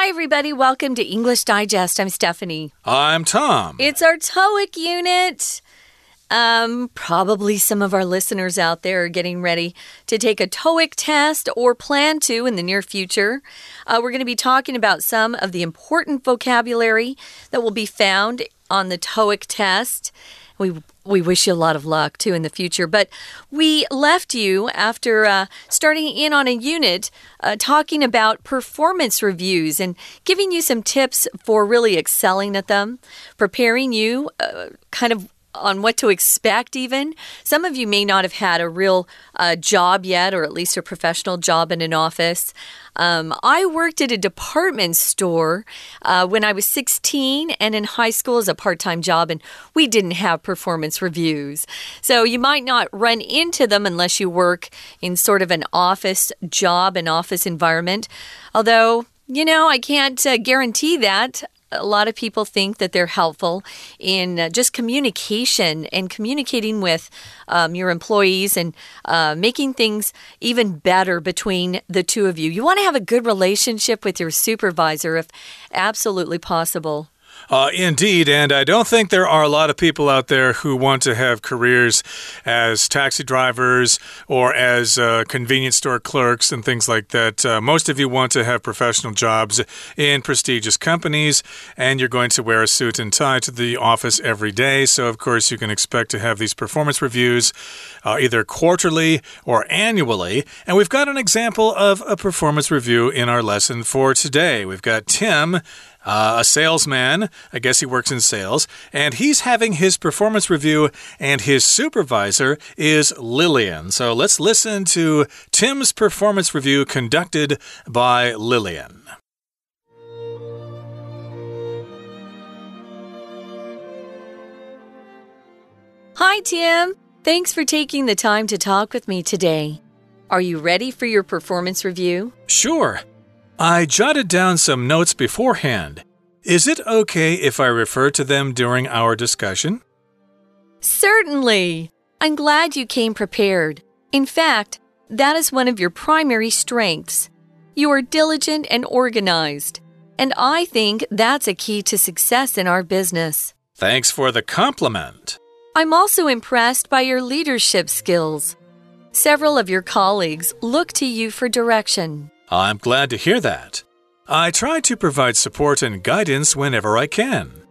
Hi, everybody. Welcome to English Digest. I'm Stephanie. I'm Tom. It's our TOEIC unit. Um, probably some of our listeners out there are getting ready to take a TOEIC test or plan to in the near future. Uh, we're going to be talking about some of the important vocabulary that will be found on the TOEIC test. We we wish you a lot of luck too in the future. But we left you after uh, starting in on a unit uh, talking about performance reviews and giving you some tips for really excelling at them, preparing you uh, kind of on what to expect, even. Some of you may not have had a real uh, job yet, or at least a professional job in an office. Um, I worked at a department store uh, when I was 16 and in high school as a part time job, and we didn't have performance reviews. So you might not run into them unless you work in sort of an office job, an office environment. Although, you know, I can't uh, guarantee that a lot of people think that they're helpful in uh, just communication and communicating with um, your employees and uh, making things even better between the two of you. You want to have a good relationship with your supervisor if absolutely possible. Uh, indeed, and I don't think there are a lot of people out there who want to have careers as taxi drivers or as uh, convenience store clerks and things like that. Uh, most of you want to have professional jobs in prestigious companies, and you're going to wear a suit and tie to the office every day. So, of course, you can expect to have these performance reviews uh, either quarterly or annually. And we've got an example of a performance review in our lesson for today. We've got Tim uh, a salesman. I guess he works in sales. And he's having his performance review, and his supervisor is Lillian. So let's listen to Tim's performance review conducted by Lillian. Hi, Tim. Thanks for taking the time to talk with me today. Are you ready for your performance review? Sure. I jotted down some notes beforehand. Is it okay if I refer to them during our discussion? Certainly. I'm glad you came prepared. In fact, that is one of your primary strengths. You are diligent and organized. And I think that's a key to success in our business. Thanks for the compliment. I'm also impressed by your leadership skills. Several of your colleagues look to you for direction. I'm glad to hear that. I try to provide support and guidance whenever I can.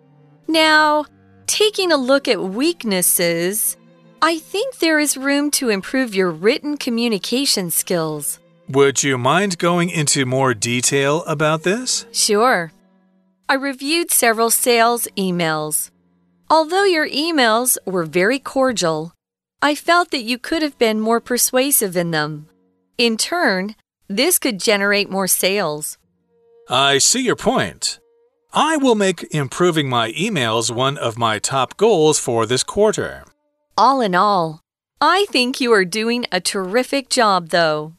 Now, taking a look at weaknesses, I think there is room to improve your written communication skills. Would you mind going into more detail about this? Sure. I reviewed several sales emails. Although your emails were very cordial, I felt that you could have been more persuasive in them. In turn, this could generate more sales. I see your point. I will make improving my emails one of my top goals for this quarter. All in all, I think you are doing a terrific job, though.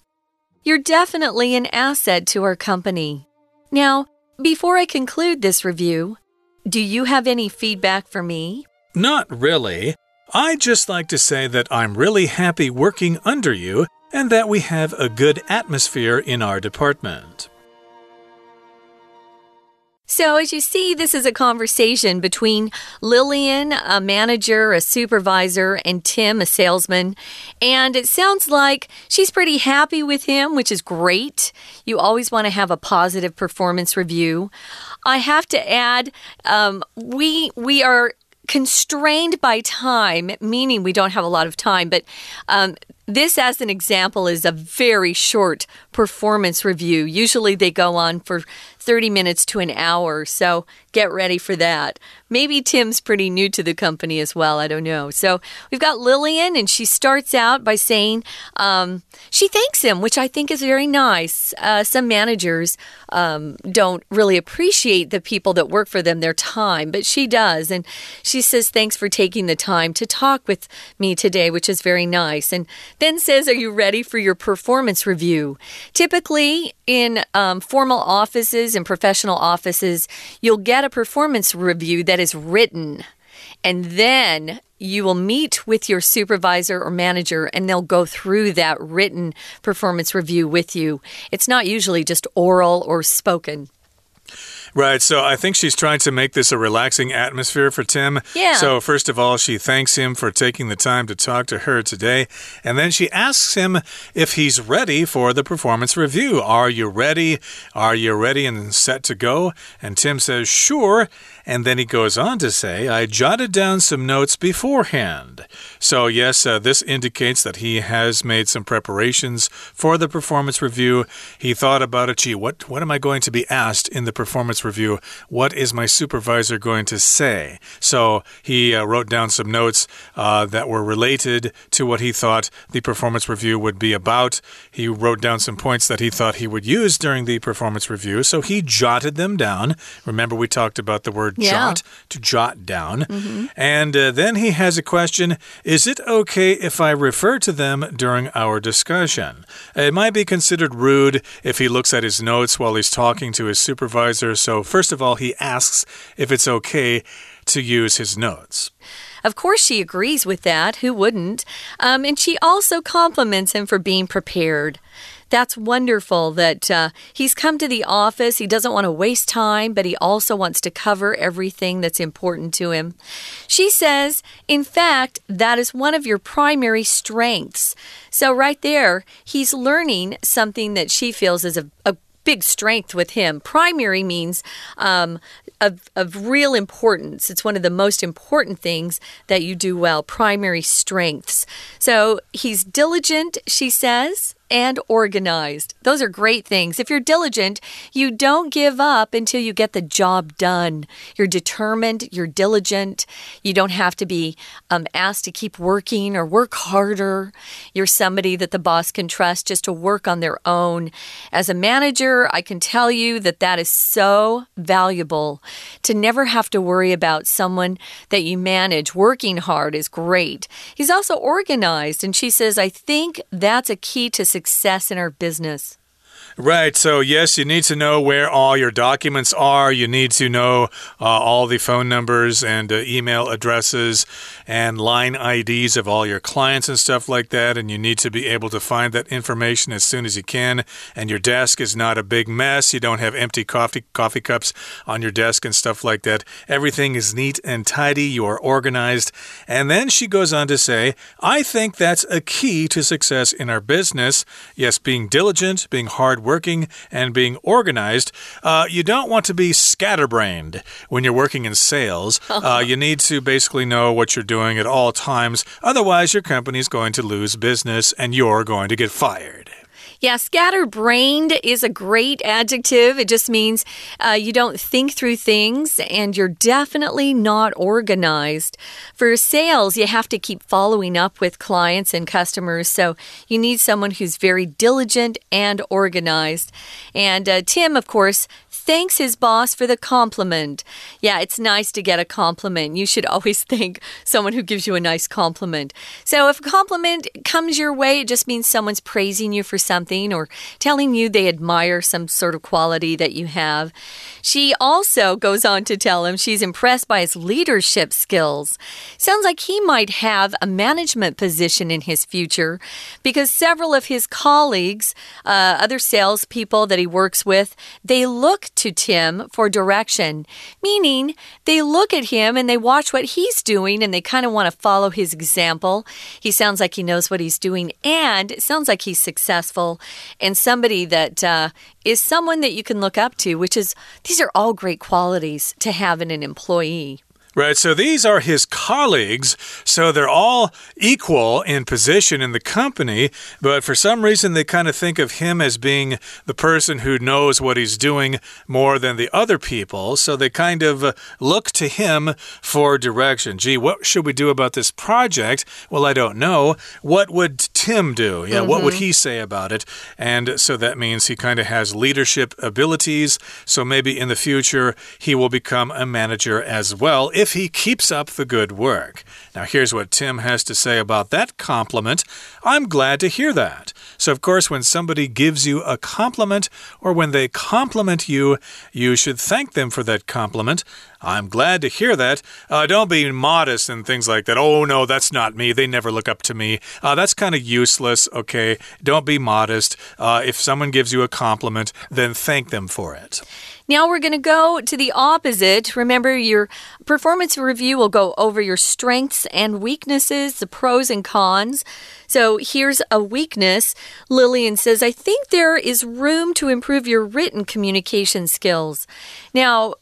You're definitely an asset to our company. Now, before I conclude this review, do you have any feedback for me? Not really. I'd just like to say that I'm really happy working under you and that we have a good atmosphere in our department. So, as you see, this is a conversation between Lillian, a manager, a supervisor, and Tim, a salesman. And it sounds like she's pretty happy with him, which is great. You always want to have a positive performance review. I have to add, um, we we are constrained by time, meaning we don't have a lot of time, but um, this, as an example, is a very short performance review. Usually they go on for 30 minutes to an hour, so get ready for that. Maybe Tim's pretty new to the company as well. I don't know. So we've got Lillian, and she starts out by saying um, she thanks him, which I think is very nice. Uh, some managers um, don't really appreciate the people that work for them, their time, but she does. And she says, Thanks for taking the time to talk with me today, which is very nice. And then says, Are you ready for your performance review? Typically, in um, formal offices and professional offices, you'll get a performance review that is written. And then you will meet with your supervisor or manager and they'll go through that written performance review with you. It's not usually just oral or spoken. Right. So I think she's trying to make this a relaxing atmosphere for Tim. Yeah. So, first of all, she thanks him for taking the time to talk to her today. And then she asks him if he's ready for the performance review. Are you ready? Are you ready and set to go? And Tim says, sure. And then he goes on to say, I jotted down some notes beforehand. So, yes, uh, this indicates that he has made some preparations for the performance review. He thought about it. Gee, what, what am I going to be asked in the performance review? What is my supervisor going to say? So, he uh, wrote down some notes uh, that were related to what he thought the performance review would be about. He wrote down some points that he thought he would use during the performance review. So, he jotted them down. Remember, we talked about the word Yeah. jot to jot down. And uh, then he has a question Is it okay if I refer to them during our discussion? It might be considered rude if he looks at his notes while he's talking to his supervisor. So, first of all, he asks if it's okay to use his notes. Of course, she agrees with that. Who wouldn't? Um, and she also compliments him for being prepared. That's wonderful that uh, he's come to the office. He doesn't want to waste time, but he also wants to cover everything that's important to him. She says, in fact, that is one of your primary strengths. So, right there, he's learning something that she feels is a, a big strength with him. Primary means um, of, of real importance. It's one of the most important things that you do well, primary strengths. So he's diligent, she says. And organized. Those are great things. If you're diligent, you don't give up until you get the job done. You're determined, you're diligent. You don't have to be um, asked to keep working or work harder. You're somebody that the boss can trust just to work on their own. As a manager, I can tell you that that is so valuable to never have to worry about someone that you manage. Working hard is great. He's also organized, and she says, I think that's a key to success in our business. Right. So, yes, you need to know where all your documents are. You need to know uh, all the phone numbers and uh, email addresses and line IDs of all your clients and stuff like that. And you need to be able to find that information as soon as you can. And your desk is not a big mess. You don't have empty coffee, coffee cups on your desk and stuff like that. Everything is neat and tidy. You are organized. And then she goes on to say, I think that's a key to success in our business. Yes, being diligent, being hardworking, and being organized. Uh, you don't want to be scatterbrained when you're working in sales. Uh, you need to basically know what you're doing at all times. Otherwise, your company's going to lose business and you're going to get fired. Yeah, scatterbrained is a great adjective. It just means uh, you don't think through things and you're definitely not organized. For sales, you have to keep following up with clients and customers. So you need someone who's very diligent and organized. And uh, Tim, of course, thanks his boss for the compliment. Yeah, it's nice to get a compliment. You should always thank someone who gives you a nice compliment. So if a compliment comes your way, it just means someone's praising you for something or telling you they admire some sort of quality that you have. She also goes on to tell him she's impressed by his leadership skills. Sounds like he might have a management position in his future because several of his colleagues, uh, other salespeople that he works with, they look to Tim for direction, meaning they look at him and they watch what he's doing and they kind of want to follow his example. He sounds like he knows what he's doing and it sounds like he's successful and somebody that uh, is someone that you can look up to, which is these are all great qualities to have in an employee. Right, so these are his colleagues, so they're all equal in position in the company, but for some reason they kind of think of him as being the person who knows what he's doing more than the other people, so they kind of uh, look to him for direction. Gee, what should we do about this project? Well, I don't know. What would Tim do? Yeah, what would he say about it? And so that means he kind of has leadership abilities, so maybe in the future he will become a manager as well if if he keeps up the good work. Now, here's what Tim has to say about that compliment. I'm glad to hear that. So, of course, when somebody gives you a compliment or when they compliment you, you should thank them for that compliment. I'm glad to hear that. Uh, don't be modest and things like that. Oh, no, that's not me. They never look up to me. Uh, that's kind of useless, okay? Don't be modest. Uh, if someone gives you a compliment, then thank them for it. Now we're going to go to the opposite. Remember, your performance review will go over your strengths and weaknesses, the pros and cons. So here's a weakness. Lillian says, I think there is room to improve your written communication skills. Now,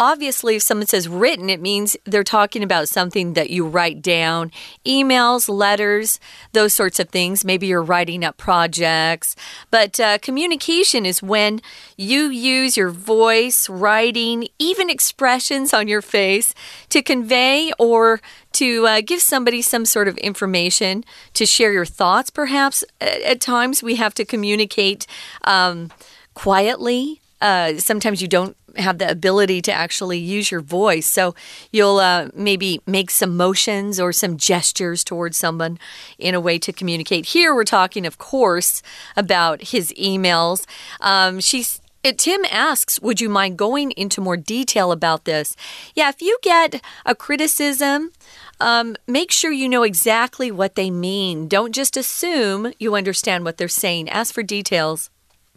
obviously, if someone says written, it means they're talking about something that you write down emails, letters, those sorts of things. Maybe you're writing up projects. But uh, communication is when you use your voice, writing, even expressions on your face to convey or to uh, give somebody some sort of information, to share your thoughts, perhaps. At, times, we have to communicate um, quietly. Uh, sometimes you don't have the ability to actually use your voice. So you'll uh, maybe make some motions or some gestures towards someone in a way to communicate. Here we're talking, of course, about his emails. Um, she's Tim asks, Would you mind going into more detail about this? Yeah, if you get a criticism, um, make sure you know exactly what they mean. Don't just assume you understand what they're saying. Ask for details.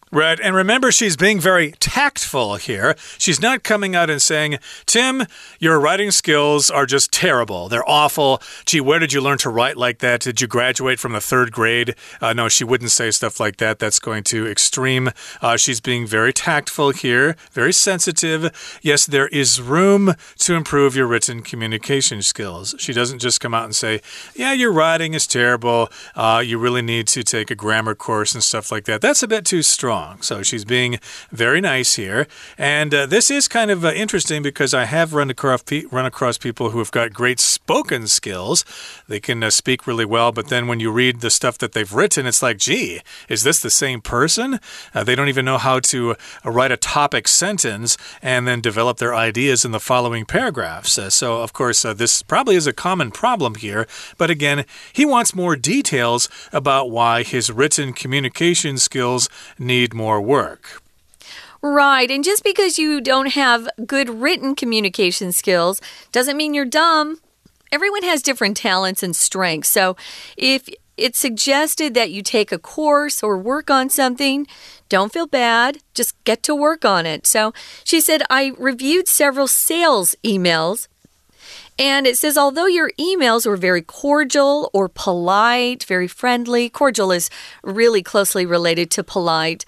Right. And remember, she's being very tactful here. She's not coming out and saying, Tim, your writing skills are just terrible. They're awful. Gee, where did you learn to write like that? Did you graduate from the third grade? Uh, no, she wouldn't say stuff like that. That's going to extreme. Uh, she's being very tactful here, very sensitive. Yes, there is room to improve your written communication skills. She doesn't just come out and say, Yeah, your writing is terrible. Uh, you really need to take a grammar course and stuff like that. That's a bit too strong wrong. So she's being very nice here. And uh, this is kind of uh, interesting because I have run across, run across people who have got great spoken skills. They can uh, speak really well, but then when you read the stuff that they've written, it's like, gee, is this the same person? Uh, they don't even know how to uh, write a topic sentence and then develop their ideas in the following paragraphs. Uh, so, of course, this probably is a common problem here. But again, he wants more details about why his written communication skills need need more work. Right. And just because you don't have good written communication skills doesn't mean you're dumb. Everyone has different talents and strengths. So if it's suggested that you take a course or work on something, don't feel bad. Just get to work on it. So she said, I reviewed several sales emails and it says, although your emails were very cordial or polite, very friendly, cordial is really closely related to polite,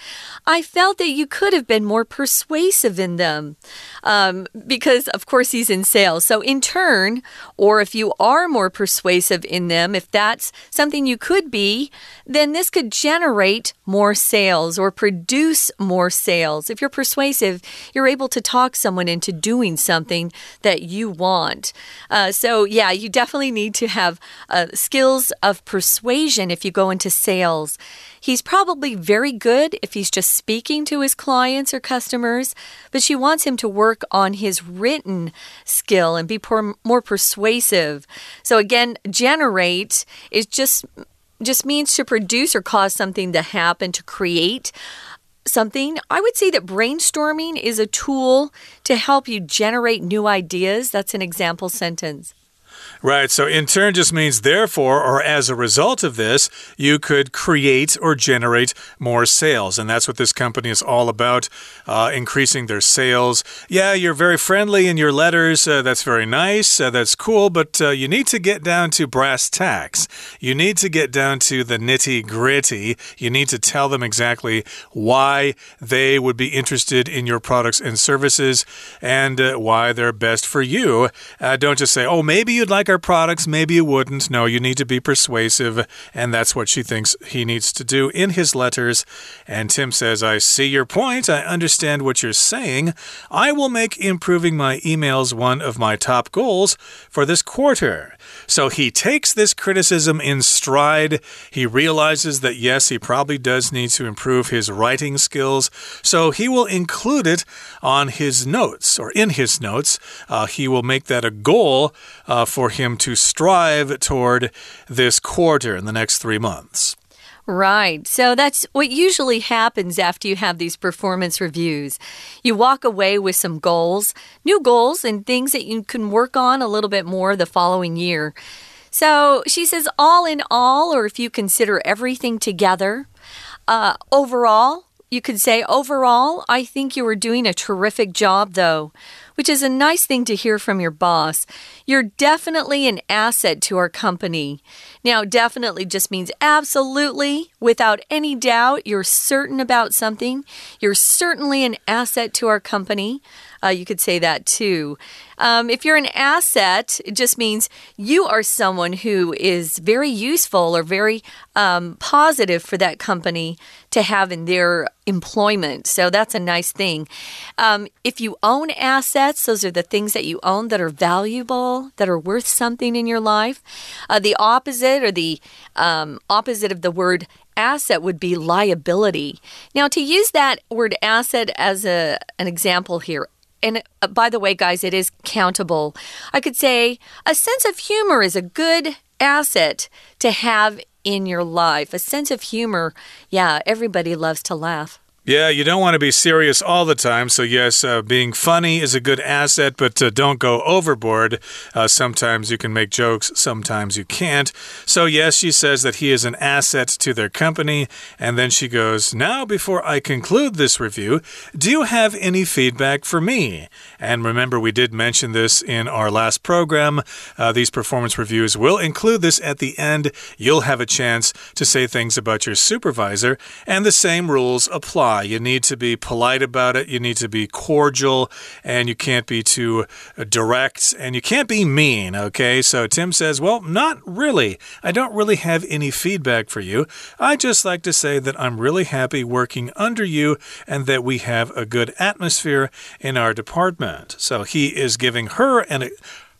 I felt that you could have been more persuasive in them. Um, because, of course, he's in sales. So, in turn, or if you are more persuasive in them, if that's something you could be, then this could generate more sales or produce more sales. If you're persuasive, you're able to talk someone into doing something that you want. Uh, so, yeah, you definitely need to have uh, skills of persuasion if you go into sales. He's probably very good if he's just speaking to his clients or customers, but she wants him to work on his written skill and be more persuasive. So, again, generate is just just means to produce or cause something to happen, to create something. I would say that brainstorming is a tool to help you generate new ideas. That's an example sentence. Right. So in turn just means therefore or as a result of this, you could create or generate more sales. And that's what this company is all about uh, increasing their sales. Yeah, you're very friendly in your letters. Uh, that's very nice. Uh, that's cool. But uh, you need to get down to brass tacks. You need to get down to the nitty gritty. You need to tell them exactly why they would be interested in your products and services and uh, why they're best for you. Uh, don't just say, oh, maybe you'd like like our products, maybe you wouldn't. No, you need to be persuasive, and that's what she thinks he needs to do in his letters. And Tim says, I see your point. I understand what you're saying. I will make improving my emails one of my top goals for this quarter. So he takes this criticism in stride. He realizes that, yes, he probably does need to improve his writing skills. So he will include it on his notes or in his notes. Uh, he will make that a goal uh, for him to strive toward this quarter in the next three months. Right. So that's what usually happens after you have these performance reviews. You walk away with some goals, new goals, and things that you can work on a little bit more the following year. So she says, all in all, or if you consider everything together, uh, overall, you could say, overall, I think you were doing a terrific job, though which is a nice thing to hear from your boss. You're definitely an asset to our company. Now, definitely just means absolutely, without any doubt, you're certain about something. You're certainly an asset to our company. Uh, you could say that too. Um, if you're an asset, it just means you are someone who is very useful or very um, positive for that company to have in their employment. So that's a nice thing. Um, if you own assets, those are the things that you own that are valuable, that are worth something in your life. Uh, the opposite or the um, opposite of the word asset would be liability. Now, to use that word asset as a, an example here, and uh, by the way, guys, it is countable. I could say a sense of humor is a good asset to have in your life. A sense of humor, yeah, everybody loves to laugh. Yeah, you don't want to be serious all the time. So, yes, uh, being funny is a good asset, but uh, don't go overboard. Uh, sometimes you can make jokes, sometimes you can't. So, yes, she says that he is an asset to their company. And then she goes, Now, before I conclude this review, do you have any feedback for me? And remember, we did mention this in our last program. Uh, these performance reviews will include this at the end. You'll have a chance to say things about your supervisor, and the same rules apply. You need to be polite about it. You need to be cordial, and you can't be too uh, direct, and you can't be mean. Okay, so Tim says, Well, not really. I don't really have any feedback for you. I just like to say that I'm really happy working under you and that we have a good atmosphere in our department. So he is giving her an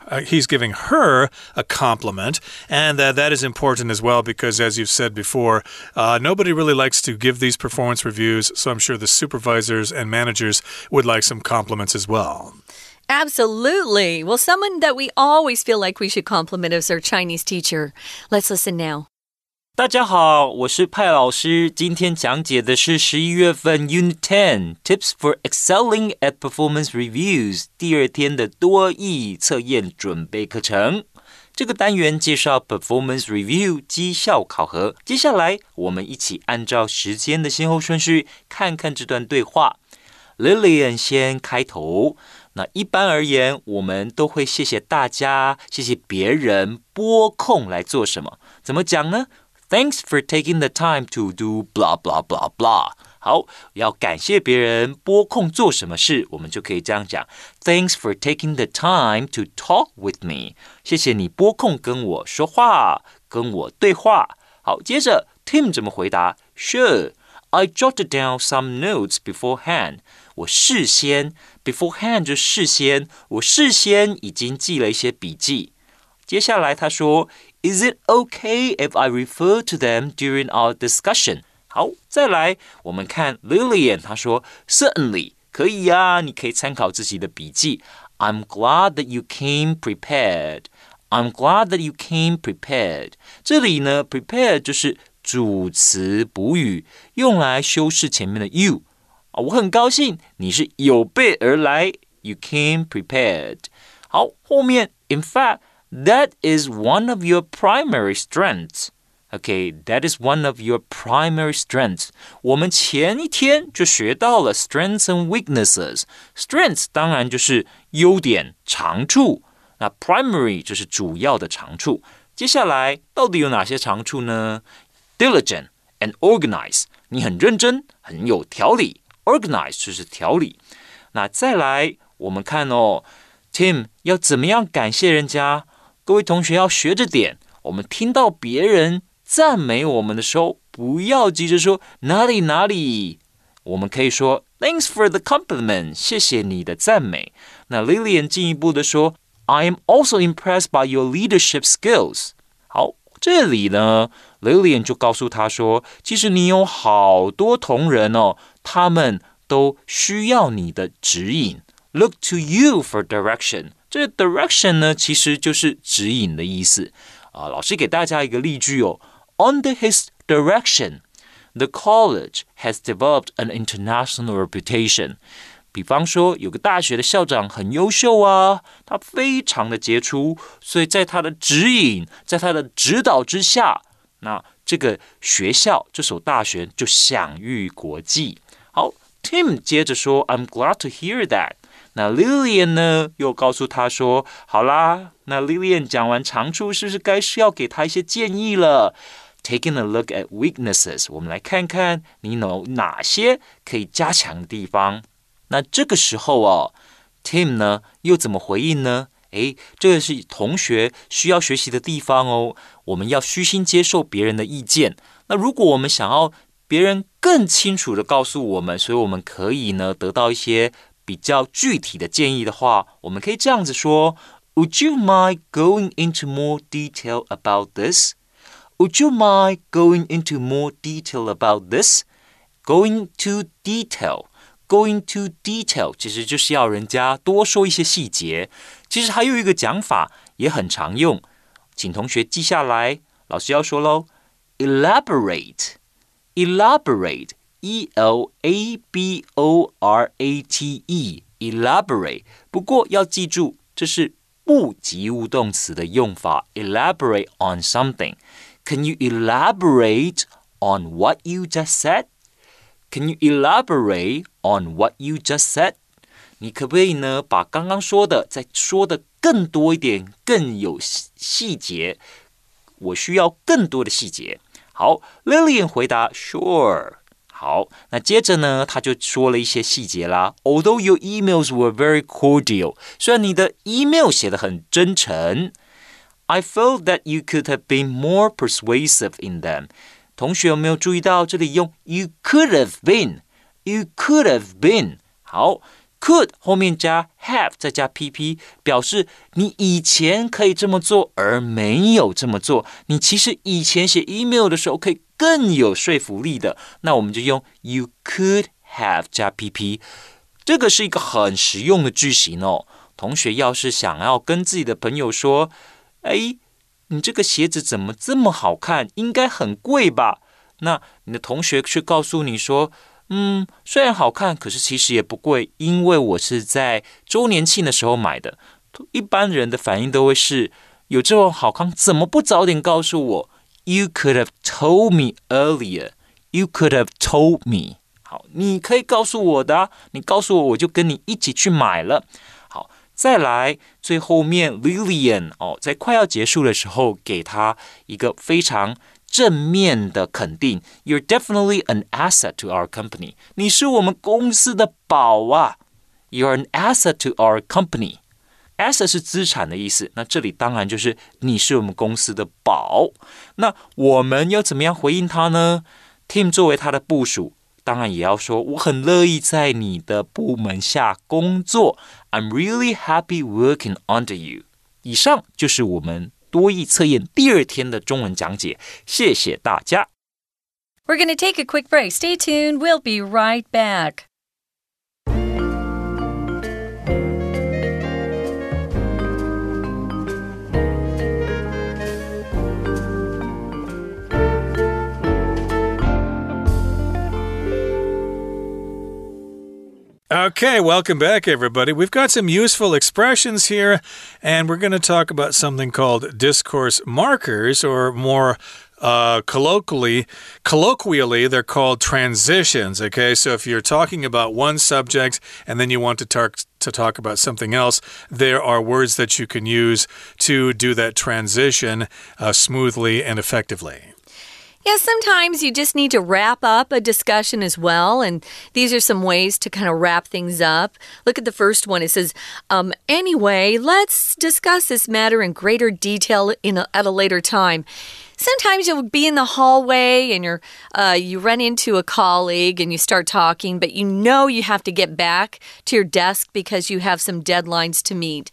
uh, he's giving her a compliment, and uh, that is important as well because, as you've said before, uh, nobody really likes to give these performance reviews. So I'm sure the supervisors and managers would like some compliments as well. Absolutely. Well, someone that we always feel like we should compliment is our Chinese teacher. Let's listen now. 大家好，我是派老师。今天讲解的是十一月份 Unit Ten Tips for Excelling at Performance Reviews 第二天的多义测验准备课程。这个单元介绍 Performance Review 绩效考核。接下来，我们一起按照时间的先后顺序，看看这段对话。Lillian 先开头。那一般而言，我们都会谢谢大家，谢谢别人拨空来做什么？怎么讲呢 ？Thanks for taking the time to do blah blah blah blah。好，要感谢别人拨空做什么事，我们就可以这样讲：Thanks for taking the time to talk with me。谢谢你拨空跟我说话，跟我对话。好，接着 Tim 怎么回答？Sure。I jotted down some notes beforehand。我事先 beforehand 就事先，我事先已经记了一些笔记。接下来他说 ，Is it okay if I refer to them during our discussion？好，再来我们看 Lillian，她说，Certainly 可以呀，你可以参考自己的笔记。I'm glad that you came prepared. I'm glad that you came prepared. 这里呢，prepared 就是主词补语，用来修饰前面的 you。啊，我很高兴你是有备而来。You came prepared. 好，后面 in fact。 that is one of your primary strengths. Okay, that is one of your primary strengths. 我们前一天就学到了 strengths and weaknesses. Strengths 当然就是优点、长处，那 primary 就是主要的长处。接下来到底有哪些长处呢？Diligent and organized，你很认真，很有条理。Organized 就是条理。那再来，我们看哦，Tim 要怎么样感谢人家？ 各位同学要学着点。我们听到别人赞美我们的时候，不要急着说哪里哪里，我们可以说 Thanks for the compliment，谢谢你的赞美。那 Lilian 进一步的说，I am also impressed by your leadership skills。好，这里呢，Lilian 就告诉他说，其实你有好多同仁哦，他们都需要你的指引。Look to you for direction。这 direction 呢，其实就是指引的意思啊。老师给大家一个例句哦：Under his direction, the college has developed an international reputation。比方说，有个大学的校长很优秀啊，他非常的杰出，所以在他的指引，在他的指导之下，那这个学校，这所大学就享誉国际。好，Tim 接着说：“I'm glad to hear that。” 那 Lilian 呢，又告诉他说：“好啦，那 Lilian 讲完长处，是不是该是要给他一些建议了？Taking a look at weaknesses，我们来看看你有哪些可以加强的地方。那这个时候哦，Tim 呢又怎么回应呢？诶，这个是同学需要学习的地方哦。我们要虚心接受别人的意见。那如果我们想要别人更清楚的告诉我们，所以我们可以呢得到一些。”比较具体的建议的话，我们可以这样子说：Would you mind going into more detail about this? Would you mind going into more detail about this? Going to detail, going to detail，其实就是要人家多说一些细节。其实还有一个讲法也很常用，请同学记下来。老师要说喽：Elaborate, elaborate。 E L A B O R A T E，elaborate。不过要记住，这是不及物动词的用法。Elaborate on something. Can you elaborate on what you just said? Can you elaborate on what you just said? 你可不可以呢，把刚刚说的再说的更多一点，更有细节？我需要更多的细节。好，Lillian 回答：Sure。 好，那接着呢，他就说了一些细节啦。Although your emails were very cordial，虽然你的 email 写的很真诚，I felt that you could have been more persuasive in them。同学有没有注意到这里用 you could have been，you could have been。好。Could 后面加 have 再加 pp，表示你以前可以这么做，而没有这么做。你其实以前写 email 的时候可以更有说服力的。那我们就用 you could have 加 pp，这个是一个很实用的句型哦。同学要是想要跟自己的朋友说，哎，你这个鞋子怎么这么好看？应该很贵吧？那你的同学却告诉你说。嗯，虽然好看，可是其实也不贵，因为我是在周年庆的时候买的。一般人的反应都会是：有这种好看，怎么不早点告诉我 ？You could have told me earlier. You could have told me. 好，你可以告诉我的，你告诉我，我就跟你一起去买了。好，再来最后面，Lilian 哦，在快要结束的时候，给他一个非常。正面的肯定，You're definitely an asset to our company。你是我们公司的宝啊！You're an asset to our company。 ASUS 是资产的意思，那这里当然就是你是我们公司的宝。那我们要怎么样回应他呢？Tim 作为他的部属，当然也要说我很乐意在你的部门下工作。I'm really happy working under you。以上就是我们。多义测验第二天的中文讲解，谢谢大家。We're going to take a quick break. Stay tuned. We'll be right back. Okay, welcome back, everybody. We've got some useful expressions here, and we're going to talk about something called discourse markers, or more uh, colloquially, colloquially, they're called transitions. Okay, so if you're talking about one subject and then you want to talk to talk about something else, there are words that you can use to do that transition uh, smoothly and effectively. Yeah, sometimes you just need to wrap up a discussion as well. And these are some ways to kind of wrap things up. Look at the first one. It says, um, anyway, let's discuss this matter in greater detail in a, at a later time. Sometimes you'll be in the hallway and you're uh, you run into a colleague and you start talking, but you know you have to get back to your desk because you have some deadlines to meet.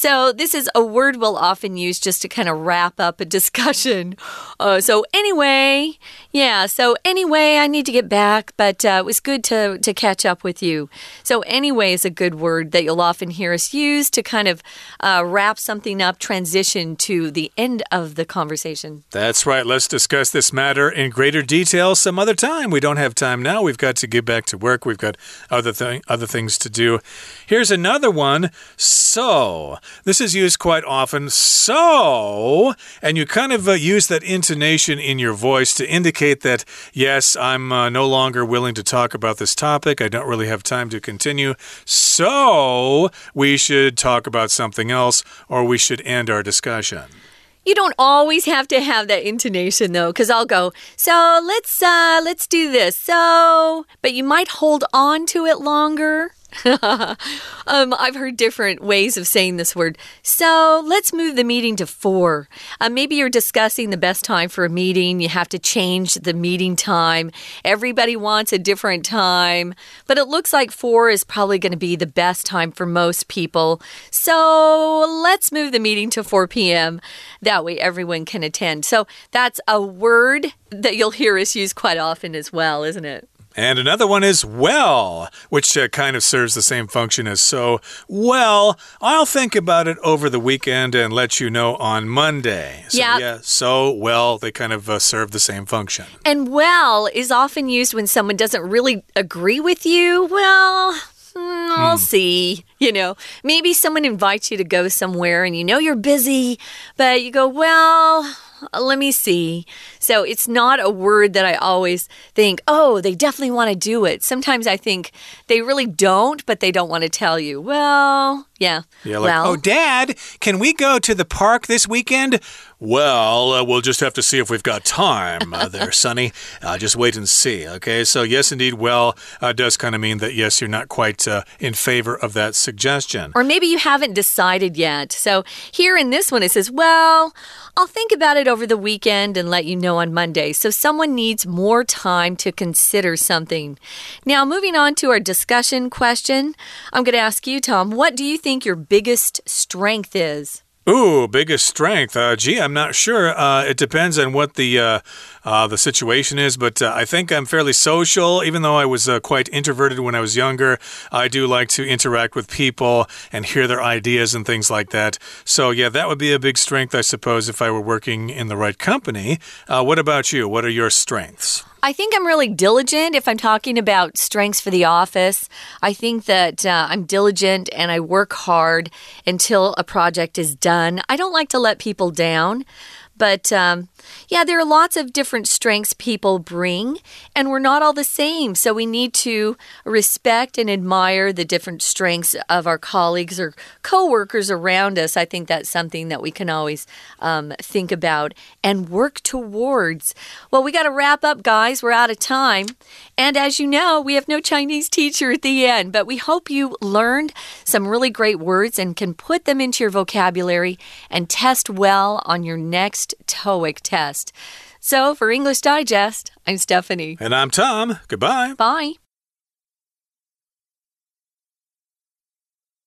So, this is a word we'll often use just to kind of wrap up a discussion. Uh, so, anyway, yeah, so anyway, I need to get back, but uh, it was good to, to catch up with you. So, anyway is a good word that you'll often hear us use to kind of uh, wrap something up, transition to the end of the conversation. That's right. Let's discuss this matter in greater detail some other time. We don't have time now. We've got to get back to work. We've got other, th other things to do. Here's another one. So, this is used quite often. So, and you kind of uh, use that intonation in your voice to indicate that, yes, I'm uh, no longer willing to talk about this topic. I don't really have time to continue. So, we should talk about something else or we should end our discussion. You don't always have to have that intonation though, because I'll go, so let's uh let's do this. So but you might hold on to it longer. um, I've heard different ways of saying this word. So let's move the meeting to four. Uh, maybe you're discussing the best time for a meeting. You have to change the meeting time. Everybody wants a different time, but it looks like four is probably going to be the best time for most people. So let's move the meeting to 4 p.m. That way everyone can attend. So that's a word that you'll hear us use quite often as well, isn't it? And another one is well, which uh, kind of serves the same function as so. Well, I'll think about it over the weekend and let you know on Monday. So, yeah. yeah. So, well, they kind of uh, serve the same function. And well is often used when someone doesn't really agree with you. Well, mm, I'll hmm. see. You know, maybe someone invites you to go somewhere and you know you're busy, but you go, well, Uh, let me see. So it's not a word that I always think, oh, they definitely want to do it. Sometimes I think they really don't, but they don't want to tell you. Well, yeah. Yeah, like, well, oh, Dad, can we go to the park this weekend? Well, uh, we'll just have to see if we've got time uh, there, Sonny. Uh, just wait and see, okay? So, yes, indeed, well uh, does kind of mean that, yes, you're not quite uh, in favor of that suggestion. Or maybe you haven't decided yet. So, here in this one, it says, well, I'll think about it over the weekend and let you know on Monday. So, someone needs more time to consider something. Now, moving on to our discussion question, I'm going to ask you, Tom, what do you think your biggest strength is? Ooh, biggest strength. Uh, gee, I'm not sure. Uh, it depends on what the uh, uh the situation is, but uh, I think I'm fairly social. Even though I was uh, quite introverted when I was younger, I do like to interact with people and hear their ideas and things like that. So, yeah, that would be a big strength, I suppose, if I were working in the right company. what about you? What are your strengths? I think I'm really diligent if I'm talking about strengths for the office. I think that uh, I'm diligent and I work hard until a project is done. I don't like to let people down. But um, yeah, there are lots of different strengths people bring, and we're not all the same. So we need to respect and admire the different strengths of our colleagues or coworkers around us. I think that's something that we can always um, think about and work towards. Well, we got to wrap up, guys. We're out of time. And as you know, we have no Chinese teacher at the end, but we hope you learned some really great words and can put them into your vocabulary and test well on your next TOEIC test. So for English Digest, I'm Stephanie. And I'm Tom. Goodbye. Bye.